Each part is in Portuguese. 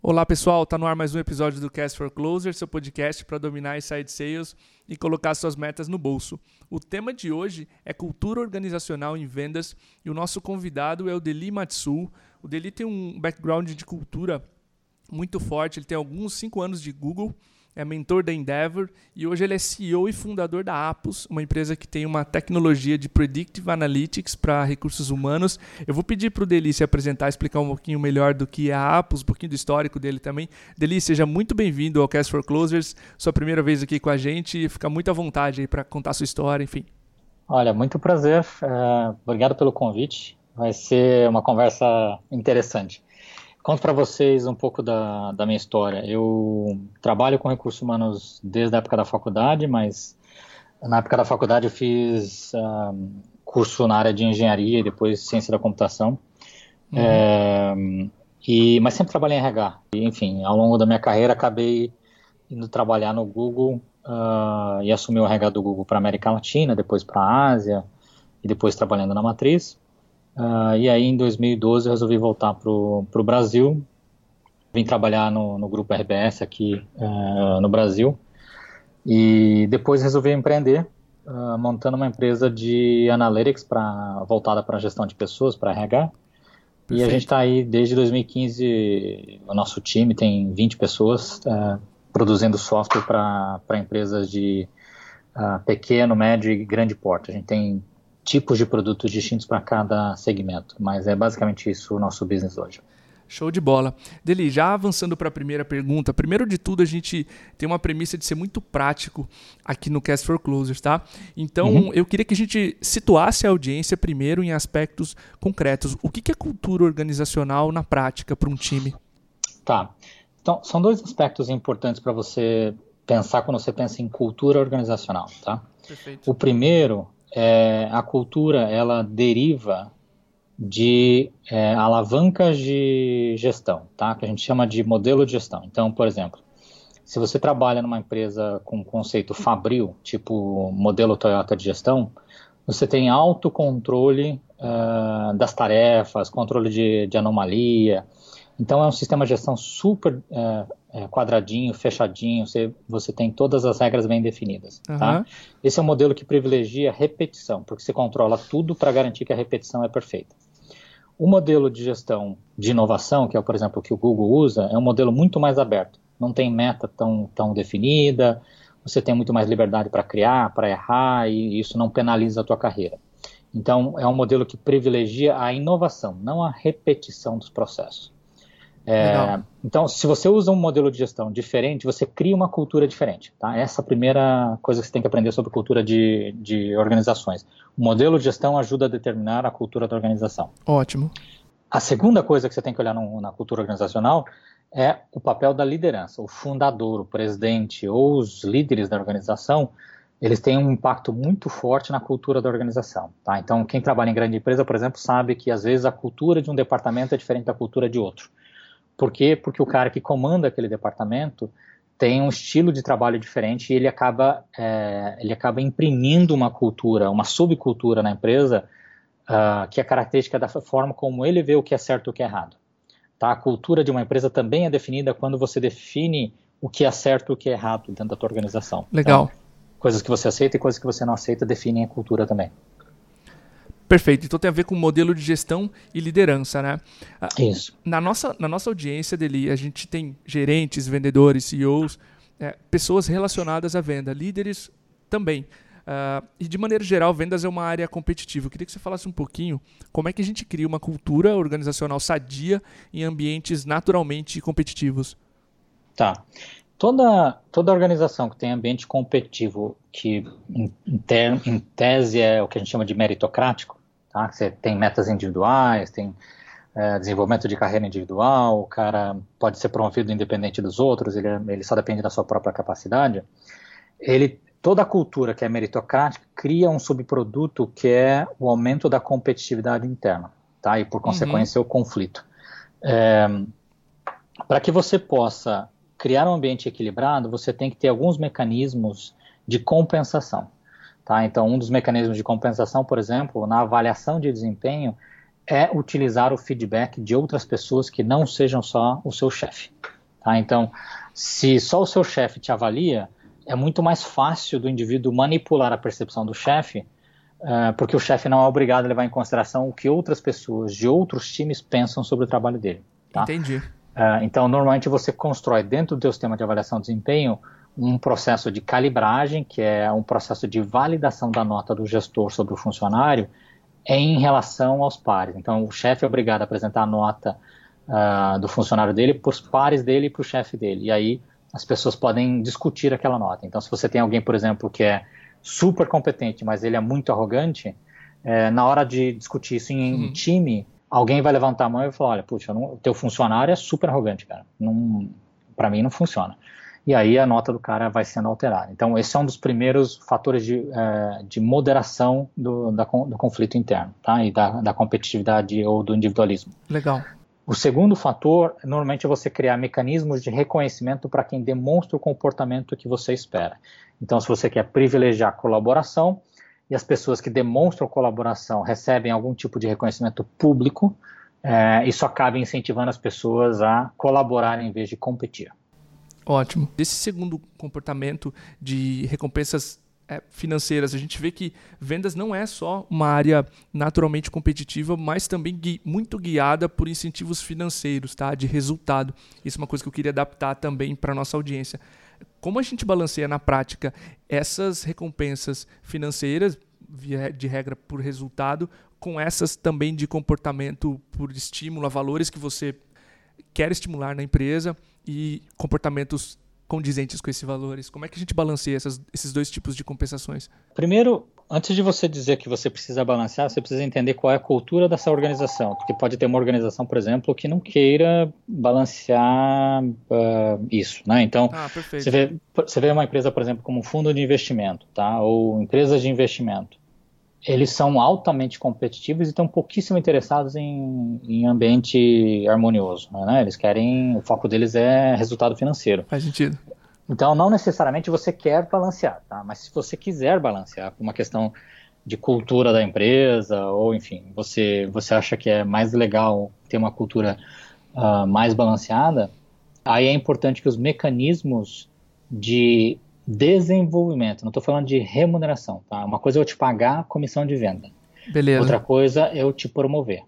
Olá pessoal, tá no ar mais um episódio do Cast for Closer, seu podcast para dominar inside sales e colocar suas metas no bolso. O tema de hoje é cultura organizacional em vendas e o nosso convidado é o Deli Matsu. O Deli tem um background de cultura muito forte, ele tem alguns cinco anos de Google é mentor da Endeavor e hoje ele é CEO e fundador da Apus, uma empresa que tem uma tecnologia de Predictive Analytics para recursos humanos. Eu vou pedir para o Deli se apresentar, explicar um pouquinho melhor do que é a Apus, um pouquinho do histórico dele também. Deli, seja muito bem-vindo ao Cast for Closers, sua primeira vez aqui com a gente, fica muito à vontade para contar sua história, enfim. Olha, muito prazer, uh, obrigado pelo convite, vai ser uma conversa interessante. Conto para vocês um pouco da, da minha história. Eu trabalho com recursos humanos desde a época da faculdade, mas na época da faculdade eu fiz um, curso na área de engenharia e depois ciência da computação. Uhum. É, e, mas sempre trabalhei em RH. E, enfim, ao longo da minha carreira acabei indo trabalhar no Google uh, e assumi o RH do Google para América Latina, depois para a Ásia e depois trabalhando na matriz. Uh, e aí, em 2012, eu resolvi voltar para o Brasil. Vim trabalhar no, no grupo RBS aqui uh, no Brasil. E depois resolvi empreender, uh, montando uma empresa de analytics pra, voltada para a gestão de pessoas, para RH. Perfeito. E a gente está aí desde 2015. O nosso time tem 20 pessoas produzindo software para empresas de pequeno, médio e grande porte. A gente tem tipos de produtos distintos para cada segmento, mas é basicamente isso o nosso business hoje. Show de bola. Deli, já avançando para a primeira pergunta, primeiro de tudo a gente tem uma premissa de ser muito prático aqui no Cast for Closers, tá? Então uhum. eu queria que a gente situasse a audiência primeiro em aspectos concretos. O que é cultura organizacional na prática para um time? Tá. Então são dois aspectos importantes para você pensar quando você pensa em cultura organizacional, tá? Perfeito. O primeiro é, a cultura ela deriva de é, alavancas de gestão, tá? Que a gente chama de modelo de gestão. Então, por exemplo, se você trabalha numa empresa com conceito fabril, tipo modelo Toyota de gestão, você tem autocontrole uh, das tarefas, controle de, de anomalia, então é um sistema de gestão super é, é, quadradinho, fechadinho, você, você tem todas as regras bem definidas. Uhum. Tá? Esse é um modelo que privilegia repetição, porque você controla tudo para garantir que a repetição é perfeita. O modelo de gestão de inovação, que é, por exemplo, o que o Google usa, é um modelo muito mais aberto. Não tem meta tão, tão definida, você tem muito mais liberdade para criar, para errar, e isso não penaliza a tua carreira. Então, é um modelo que privilegia a inovação, não a repetição dos processos. É, então, se você usa um modelo de gestão diferente, você cria uma cultura diferente. Tá? Essa é a primeira coisa que você tem que aprender sobre cultura de, de organizações. O modelo de gestão ajuda a determinar a cultura da organização. Ótimo. A segunda coisa que você tem que olhar no, na cultura organizacional é o papel da liderança. O fundador, o presidente ou os líderes da organização, eles têm um impacto muito forte na cultura da organização. Tá? Então, quem trabalha em grande empresa, por exemplo, sabe que às vezes a cultura de um departamento é diferente da cultura de outro. Por quê? Porque o cara que comanda aquele departamento tem um estilo de trabalho diferente e ele acaba, é, ele acaba imprimindo uma cultura, uma subcultura na empresa uh, que é característica da forma como ele vê o que é certo e o que é errado. Tá? A cultura de uma empresa também é definida quando você define o que é certo e o que é errado dentro da tua organização. Legal. Então, coisas que você aceita e coisas que você não aceita definem a cultura também. Perfeito. Então tem a ver com modelo de gestão e liderança, né? Isso. Na nossa, na nossa audiência, Deli, a gente tem gerentes, vendedores, CEOs, é, pessoas relacionadas à venda, líderes também. Uh, e de maneira geral, vendas é uma área competitiva. Eu queria que você falasse um pouquinho como é que a gente cria uma cultura organizacional sadia em ambientes naturalmente competitivos. Tá. Toda, toda organização que tem ambiente competitivo, que em, ter, em tese é o que a gente chama de meritocrático, Tá? Você tem metas individuais, tem é, desenvolvimento de carreira individual, o cara pode ser promovido independente dos outros, ele, ele só depende da sua própria capacidade. Ele, toda a cultura que é meritocrática cria um subproduto que é o aumento da competitividade interna, tá? E por consequência uhum. o conflito. É, Para que você possa criar um ambiente equilibrado, você tem que ter alguns mecanismos de compensação. Tá? Então, um dos mecanismos de compensação, por exemplo, na avaliação de desempenho, é utilizar o feedback de outras pessoas que não sejam só o seu chefe. Tá? Então, se só o seu chefe te avalia, é muito mais fácil do indivíduo manipular a percepção do chefe, uh, porque o chefe não é obrigado a levar em consideração o que outras pessoas de outros times pensam sobre o trabalho dele. Tá? Entendi. Uh, então, normalmente você constrói dentro do seu sistema de avaliação de desempenho um processo de calibragem, que é um processo de validação da nota do gestor sobre o funcionário em relação aos pares. Então, o chefe é obrigado a apresentar a nota uh, do funcionário dele para os pares dele e para o chefe dele. E aí as pessoas podem discutir aquela nota. Então, se você tem alguém, por exemplo, que é super competente, mas ele é muito arrogante, é, na hora de discutir isso em, uhum. time, alguém vai levantar a mão e vai falar, olha, puxa, o teu funcionário é super arrogante, cara. Para mim não funciona. E aí a nota do cara vai sendo alterada. Então, esse é um dos primeiros fatores de, é, de moderação do, da, do conflito interno, tá? E da, da competitividade ou do individualismo. Legal. O segundo fator, normalmente, é você criar mecanismos de reconhecimento para quem demonstra o comportamento que você espera. Então, se você quer privilegiar colaboração e as pessoas que demonstram colaboração recebem algum tipo de reconhecimento público, é, isso acaba incentivando as pessoas a colaborar em vez de competir. Ótimo. Esse segundo comportamento de recompensas é, financeiras. A gente vê que vendas não é só uma área naturalmente competitiva, mas também gui muito guiada por incentivos financeiros, tá? de resultado. Isso é uma coisa que eu queria adaptar também para a nossa audiência. Como a gente balanceia na prática essas recompensas financeiras, de regra por resultado, com essas também de comportamento por estímulo a valores que você quer estimular na empresa e comportamentos condizentes com esses valores? Como é que a gente balanceia essas, esses dois tipos de compensações? Primeiro, antes de você dizer que você precisa balancear, você precisa entender qual é a cultura dessa organização. Porque pode ter uma organização, por exemplo, que não queira balancear uh, isso. Né? Então, ah, você, vê, você vê uma empresa, por exemplo, como um fundo de investimento, tá? ou empresas de investimento eles são altamente competitivos e estão pouquíssimo interessados em, em ambiente harmonioso. Né? Eles querem, o foco deles é resultado financeiro. Faz sentido. Então, não necessariamente você quer balancear, tá? mas se você quiser balancear por uma questão de cultura da empresa, ou enfim, você, você acha que é mais legal ter uma cultura uh, mais balanceada, aí é importante que os mecanismos de desenvolvimento, não estou falando de remuneração, tá? Uma coisa é eu te pagar comissão de venda. Beleza. Outra coisa é eu te promover.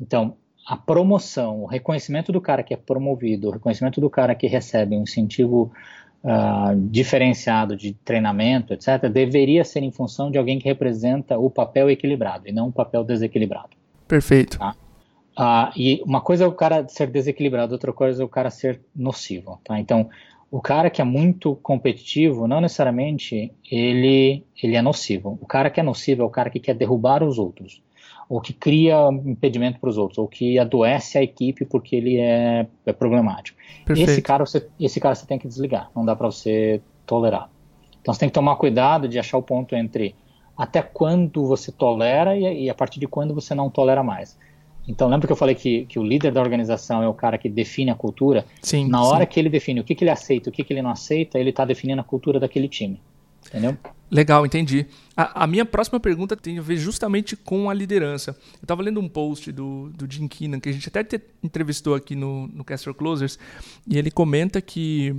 Então, a promoção, o reconhecimento do cara que é promovido, o reconhecimento do cara que recebe um incentivo uh, diferenciado de treinamento, etc., deveria ser em função de alguém que representa o papel equilibrado e não o papel desequilibrado. Perfeito. Tá? Uh, e uma coisa é o cara ser desequilibrado, outra coisa é o cara ser nocivo. Tá? Então, o cara que é muito competitivo, não necessariamente ele, ele é nocivo. O cara que é nocivo é o cara que quer derrubar os outros, ou que cria impedimento para os outros, ou que adoece a equipe porque ele é, é problemático. Esse cara, você, esse cara você tem que desligar, não dá para você tolerar. Então você tem que tomar cuidado de achar o ponto entre até quando você tolera e, e a partir de quando você não tolera mais. Então, lembra que eu falei que, que o líder da organização é o cara que define a cultura? Sim. Na hora sim. que ele define o que, que ele aceita, o que, que ele não aceita, ele está definindo a cultura daquele time. Entendeu? Legal, entendi. A, a, minha próxima pergunta tem a ver justamente com a liderança. Eu estava lendo um post do, do Jim Keenan, que a gente até te, entrevistou aqui no, no Castor Closers, e ele comenta que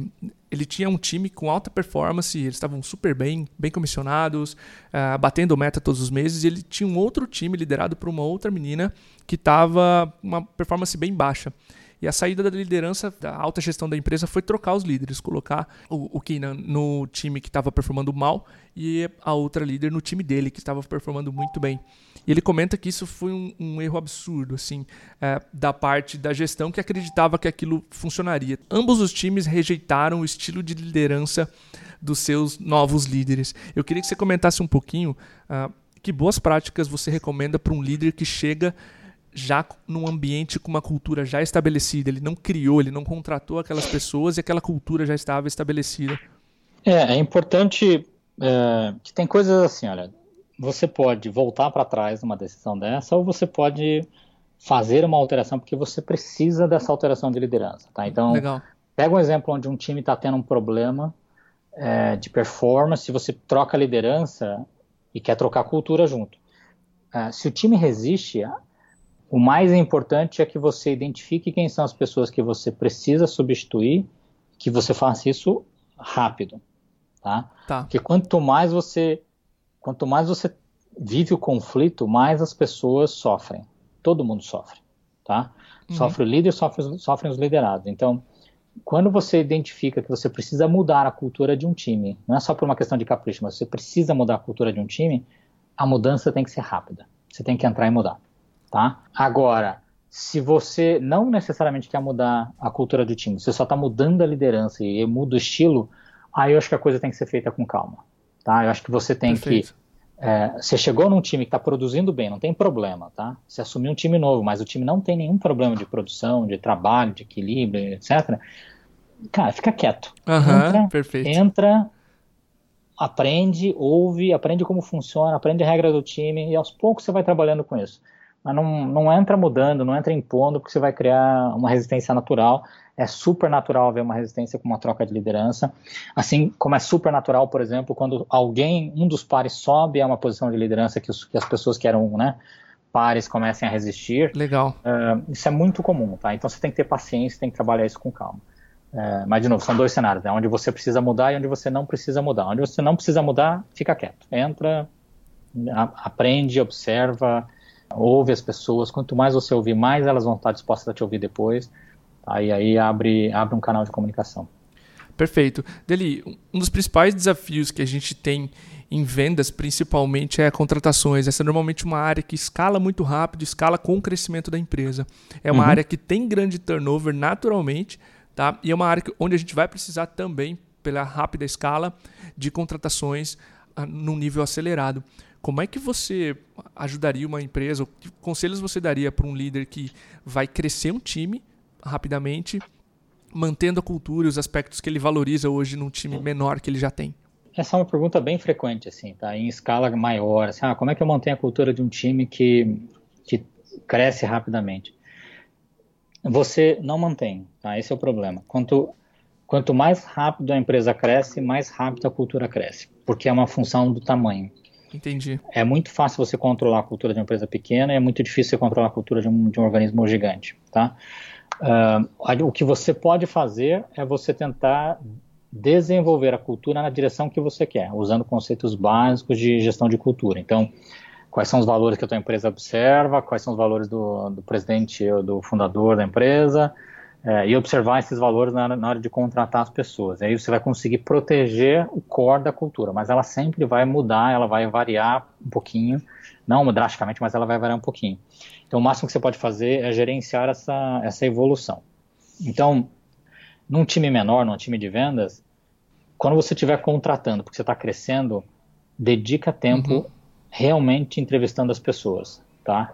ele tinha um time com alta performance, eles estavam super bem, bem comissionados, uh, batendo meta todos os meses, e ele tinha um outro time liderado por uma outra menina que estava uma performance bem baixa. E a saída da liderança, da alta gestão da empresa, foi trocar os líderes, colocar o, o Keenan no time que estava performando mal e a outra líder no time dele, que estava performando muito bem. E ele comenta que isso foi um, um erro absurdo, assim, é, da parte da gestão que acreditava que aquilo funcionaria. Ambos os times rejeitaram o estilo de liderança dos seus novos líderes. Eu queria que você comentasse um pouquinho uh, que boas práticas você recomenda para um líder que chega já num ambiente com uma cultura já estabelecida. Ele não criou, ele não contratou aquelas pessoas e aquela cultura já estava estabelecida. É, é importante é, que tem coisas assim, olha, você pode voltar para trás numa decisão dessa ou você pode fazer uma alteração porque você precisa dessa alteração de liderança, tá? Então, Legal. pega um exemplo onde um time está tendo um problema é, de performance, você troca a liderança e quer trocar a cultura junto. É, se o time resiste, o mais importante é que você identifique quem são as pessoas que você precisa substituir, que você faça isso rápido, tá? tá. Porque quanto mais você, quanto mais você vive o conflito, mais as pessoas sofrem. Todo mundo sofre, tá? Uhum. Sofre o líder, sofre, sofrem os liderados. Então, quando você identifica que você precisa mudar a cultura de um time, não é só por uma questão de capricho, mas você precisa mudar a cultura de um time, a mudança tem que ser rápida. Você tem que entrar e mudar tá? Agora, se você não necessariamente quer mudar a cultura do time, você só está mudando a liderança e muda o estilo, aí eu acho que a coisa tem que ser feita com calma, tá? Eu acho que você tem Perfeito. que é, você chegou num time que está produzindo bem, não tem problema, tá? Você assumiu um time novo, mas o time não tem nenhum problema de produção, de trabalho, de equilíbrio, etc. Cara, fica quieto. Uhum, entra, perfeito. entra, aprende, ouve, aprende como funciona, aprende a regra do time e aos poucos você vai trabalhando com isso mas não, não entra mudando, não entra impondo, porque você vai criar uma resistência natural. É super natural haver uma resistência com uma troca de liderança, assim como é super natural, por exemplo, quando alguém, um dos pares sobe a uma posição de liderança que, os, que as pessoas que eram né, pares comecem a resistir. Legal. Uh, isso é muito comum, tá? Então você tem que ter paciência, tem que trabalhar isso com calma. Uh, mas, de novo, são dois cenários, né? onde você precisa mudar e onde você não precisa mudar. Onde você não precisa mudar, fica quieto. Entra, a, aprende, observa, ouve as pessoas, quanto mais você ouvir, mais elas vão estar dispostas a te ouvir depois, tá? e aí abre, abre um canal de comunicação. Perfeito. Deli, um dos principais desafios que a gente tem em vendas, principalmente, é contratações. Essa é normalmente uma área que escala muito rápido, escala com o crescimento da empresa. É uma uhum. área que tem grande turnover naturalmente, tá? E é uma área onde a gente vai precisar também, pela rápida escala, de contratações uh, num nível acelerado. Como é que você ajudaria uma empresa? Que conselhos você daria para um líder que vai crescer um time rapidamente, mantendo a cultura e os aspectos que ele valoriza hoje num time menor que ele já tem? Essa é uma pergunta bem frequente, assim, tá? Em escala maior, assim, ah, como é que eu mantenho a cultura de um time que, que cresce rapidamente? Você não mantém, tá? Esse é o problema. Quanto, quanto mais rápido a empresa cresce, mais rápido a cultura cresce, porque é uma função do tamanho. Entendi. É muito fácil você controlar a cultura de uma empresa pequena e é muito difícil você controlar a cultura de um, de um organismo gigante, tá? Uh, o que você pode fazer é você tentar desenvolver a cultura na direção que você quer, usando conceitos básicos de gestão de cultura. Então, quais são os valores que a tua empresa observa, quais são os valores do, do presidente ou do fundador da empresa, é, e observar esses valores na, na, hora de contratar as pessoas. Aí você vai conseguir proteger o core da cultura, mas ela sempre vai mudar, ela vai variar um pouquinho, não drasticamente, mas ela vai variar um pouquinho. Então o máximo que você pode fazer é gerenciar essa, essa evolução. Então, num time menor, num time de vendas, quando você estiver contratando, porque você está crescendo, dedica tempo uhum. realmente entrevistando as pessoas, tá?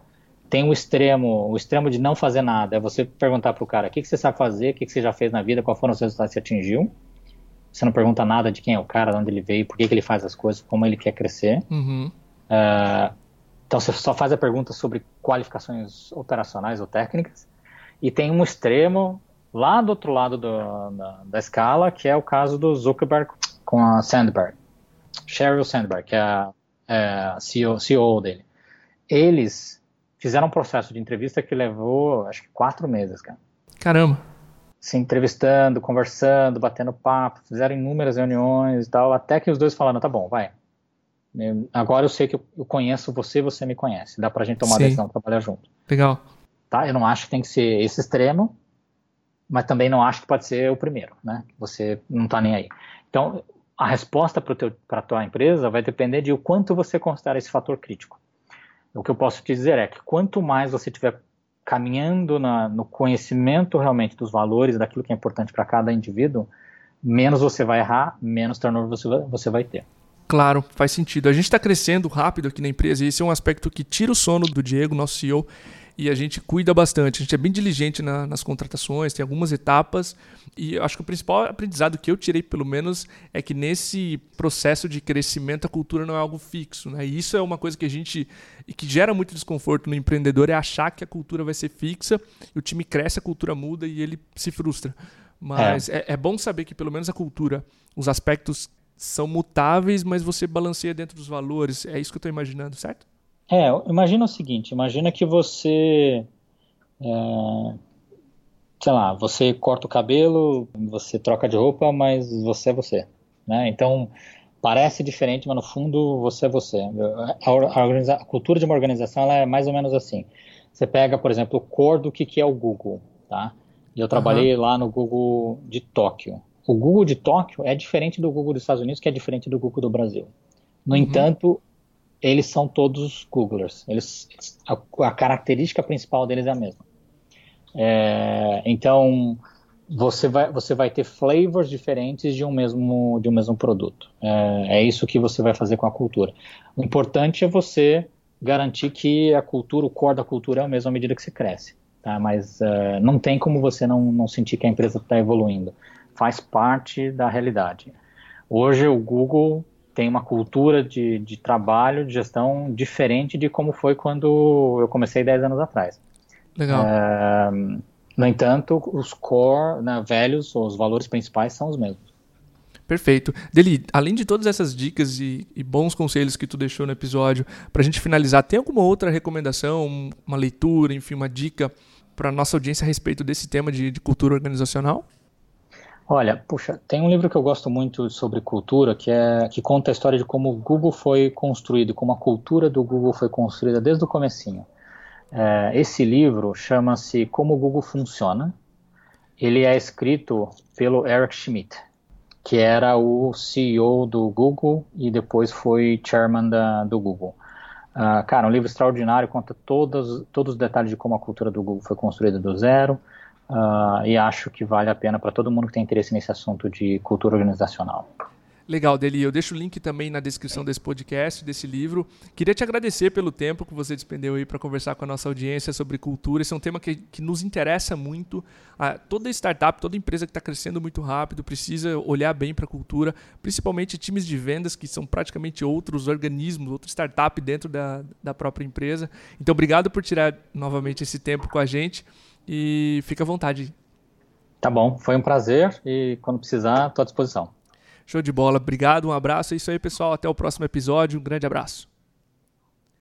Tem o extremo, o extremo de não fazer nada. É você perguntar para o cara o que, que você sabe fazer, o que, que você já fez na vida, quais foram os resultados que você atingiu. Você não pergunta nada de quem é o cara, de onde ele veio, por que, que ele faz as coisas, como ele quer crescer. Uhum. Uh, então você só faz a pergunta sobre qualificações operacionais ou técnicas. E tem um extremo lá do outro lado do, da, da, escala, que é o caso do Zuckerberg com a Sandberg. Sheryl Sandberg, que é a, é a CEO, CEO dele. Eles fizeram um processo de entrevista que levou, acho que quatro meses, cara. Caramba. Se entrevistando, conversando, batendo papo, fizeram inúmeras reuniões e tal, até que os dois falaram, tá bom, vai. Agora eu sei que eu conheço você, você me conhece. Dá pra gente tomar Sim. decisão, trabalhar junto. Legal. Tá? Eu não acho que tem que ser esse extremo, mas também não acho que pode ser o primeiro, né? Você não tá nem aí. Então, a resposta para a tua empresa vai depender de o quanto você considera esse fator crítico. O que eu posso te dizer é que quanto mais você estiver caminhando na, no conhecimento realmente dos valores, daquilo que é importante para cada indivíduo, menos você vai errar, menos turnover você você vai ter. Claro, faz sentido. A gente está crescendo rápido aqui na empresa e esse é um aspecto que tira o sono do Diego, nosso CEO, e a gente cuida bastante. A gente é bem diligente na, nas contratações, tem algumas etapas. E acho que o principal aprendizado que eu tirei, pelo menos, é que nesse processo de crescimento a cultura não é algo fixo. Né? E isso é uma coisa que a gente. e que gera muito desconforto no empreendedor, é achar que a cultura vai ser fixa, o time cresce, a cultura muda e ele se frustra. Mas é. É, é bom saber que pelo menos a cultura, os aspectos são mutáveis, mas você balanceia dentro dos valores. É isso que eu estou imaginando, certo? É, imagina o seguinte, imagina que você, é, sei lá, você corta o cabelo, você troca de roupa, mas você é você, né? Então, parece diferente, mas no fundo você é você. A, a, a cultura de uma organização é mais ou menos assim. Você pega, por exemplo, o core do que, que é o Google, tá? E eu trabalhei uhum. lá no Google de Tóquio. O Google de Tóquio é diferente do Google dos Estados Unidos, que é diferente do Google do Brasil. No uhum. entanto, eles são todos Googlers. Eles, a, a, característica principal deles é a mesma. É, então, você vai, você vai ter flavors diferentes de um mesmo, de um mesmo produto. É, é isso que você vai fazer com a cultura. O importante é você garantir que a cultura, o core da cultura é o mesmo à medida que você cresce. Tá? Mas uh, não tem como você não, não sentir que a empresa está evoluindo. Faz parte da realidade. Hoje o Google tem uma cultura de, de trabalho, de gestão diferente de como foi quando eu comecei 10 anos atrás. Legal. Uh, no entanto, os core, né, velhos, os valores principais são os mesmos. Perfeito. Deli, além de todas essas dicas e, e, bons conselhos que tu deixou no episódio, para a gente finalizar, tem alguma outra recomendação, uma leitura, enfim, uma dica para nossa audiência a respeito desse tema de, de, cultura organizacional? Olha, puxa, tem um livro que eu gosto muito sobre cultura, que é que conta a história de como o Google foi construído, como a cultura do Google foi construída desde o comecinho. É, esse livro chama-se Como o Google Funciona. Ele é escrito pelo Eric Schmidt que era o CEO do Google e depois foi chairman da, do Google. Uh, cara, um livro extraordinário, conta todos, todos os detalhes de como a cultura do Google foi construída do zero, uh, e acho que vale a pena para todo mundo que tem interesse nesse assunto de cultura organizacional. Legal, Deli. Eu deixo o link também na descrição desse podcast, desse livro. Queria te agradecer pelo tempo que você despendeu aí para conversar com a nossa audiência sobre cultura. Esse é um tema que, que nos interessa muito. Ah, toda startup, toda empresa que está crescendo muito rápido precisa olhar bem para a cultura, principalmente times de vendas que são praticamente outros organismos, outra startup dentro da, da própria empresa. Então, obrigado por tirar novamente esse tempo com a gente e fica à vontade. Tá bom, foi um prazer e quando precisar, estou à disposição. Show de bola. Obrigado, um abraço. É isso aí, pessoal. Até o próximo episódio. Um grande abraço.